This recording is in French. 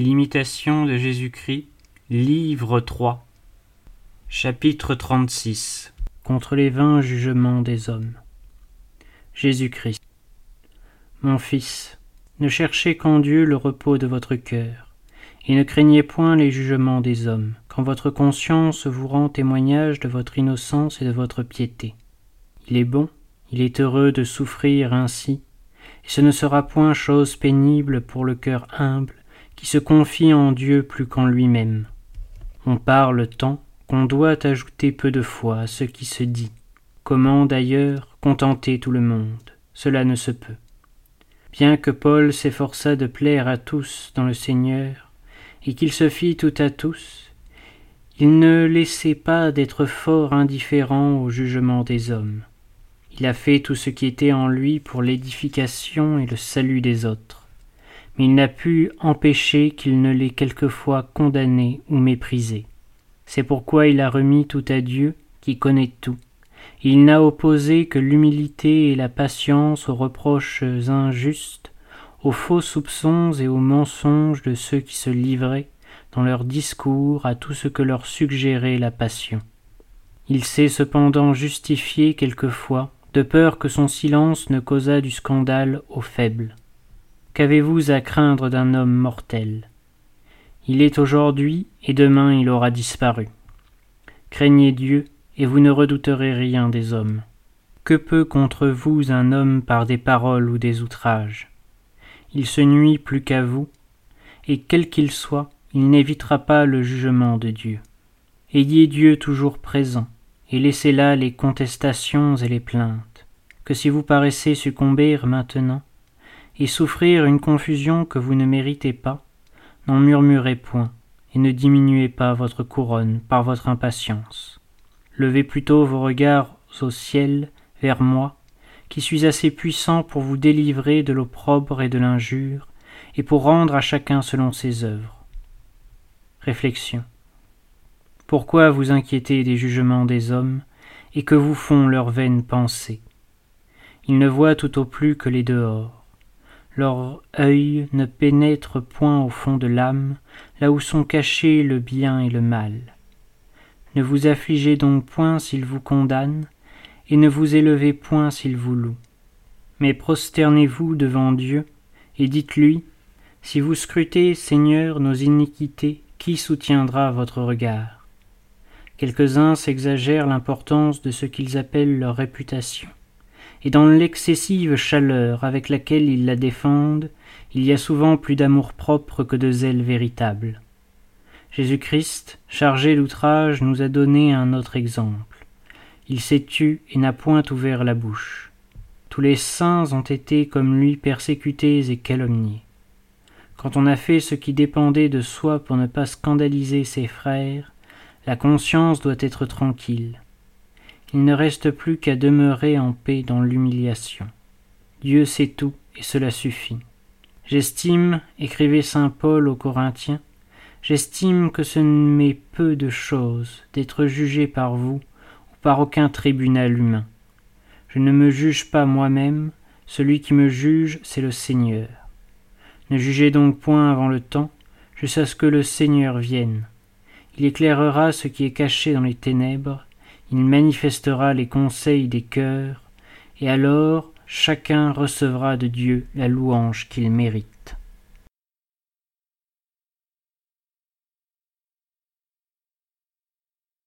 L'imitation de Jésus-Christ, livre 3, chapitre 36 Contre les vains jugements des hommes. Jésus-Christ. Mon fils, ne cherchez qu'en Dieu le repos de votre cœur, et ne craignez point les jugements des hommes, quand votre conscience vous rend témoignage de votre innocence et de votre piété. Il est bon, il est heureux de souffrir ainsi, et ce ne sera point chose pénible pour le cœur humble qui se confie en Dieu plus qu'en lui-même. On parle tant qu'on doit ajouter peu de foi à ce qui se dit. Comment d'ailleurs contenter tout le monde? Cela ne se peut. Bien que Paul s'efforçât de plaire à tous dans le Seigneur, et qu'il se fît tout à tous, il ne laissait pas d'être fort indifférent au jugement des hommes. Il a fait tout ce qui était en lui pour l'édification et le salut des autres il n'a pu empêcher qu'il ne l'ait quelquefois condamné ou méprisé. C'est pourquoi il a remis tout à Dieu, qui connaît tout. Il n'a opposé que l'humilité et la patience aux reproches injustes, aux faux soupçons et aux mensonges de ceux qui se livraient, dans leurs discours, à tout ce que leur suggérait la passion. Il s'est cependant justifié quelquefois, de peur que son silence ne causât du scandale aux faibles. Qu'avez-vous à craindre d'un homme mortel? Il est aujourd'hui, et demain il aura disparu. Craignez Dieu, et vous ne redouterez rien des hommes. Que peut contre vous un homme par des paroles ou des outrages? Il se nuit plus qu'à vous, et quel qu'il soit, il n'évitera pas le jugement de Dieu. Ayez Dieu toujours présent, et laissez là les contestations et les plaintes, que si vous paraissez succomber maintenant, et souffrir une confusion que vous ne méritez pas, n'en murmurez point, et ne diminuez pas votre couronne par votre impatience. Levez plutôt vos regards au ciel vers moi, qui suis assez puissant pour vous délivrer de l'opprobre et de l'injure, et pour rendre à chacun selon ses œuvres. Réflexion. Pourquoi vous inquiétez des jugements des hommes, et que vous font leurs vaines pensées? Ils ne voient tout au plus que les dehors leur œil ne pénètre point au fond de l'âme, là où sont cachés le bien et le mal. Ne vous affligez donc point s'il vous condamne, et ne vous élevez point s'il vous loue. Mais prosternez-vous devant Dieu, et dites-lui, Si vous scrutez, Seigneur, nos iniquités, qui soutiendra votre regard? Quelques-uns s'exagèrent l'importance de ce qu'ils appellent leur réputation et dans l'excessive chaleur avec laquelle ils la défendent, il y a souvent plus d'amour-propre que de zèle véritable. Jésus-Christ, chargé d'outrage, nous a donné un autre exemple. Il s'est tu et n'a point ouvert la bouche. Tous les saints ont été comme lui persécutés et calomniés. Quand on a fait ce qui dépendait de soi pour ne pas scandaliser ses frères, la conscience doit être tranquille il ne reste plus qu'à demeurer en paix dans l'humiliation. Dieu sait tout, et cela suffit. J'estime, écrivait saint Paul aux Corinthiens, j'estime que ce m'est peu de chose d'être jugé par vous ou par aucun tribunal humain. Je ne me juge pas moi-même, celui qui me juge, c'est le Seigneur. Ne jugez donc point avant le temps, jusqu'à ce que le Seigneur vienne. Il éclairera ce qui est caché dans les ténèbres, il manifestera les conseils des cœurs, et alors chacun recevra de Dieu la louange qu'il mérite.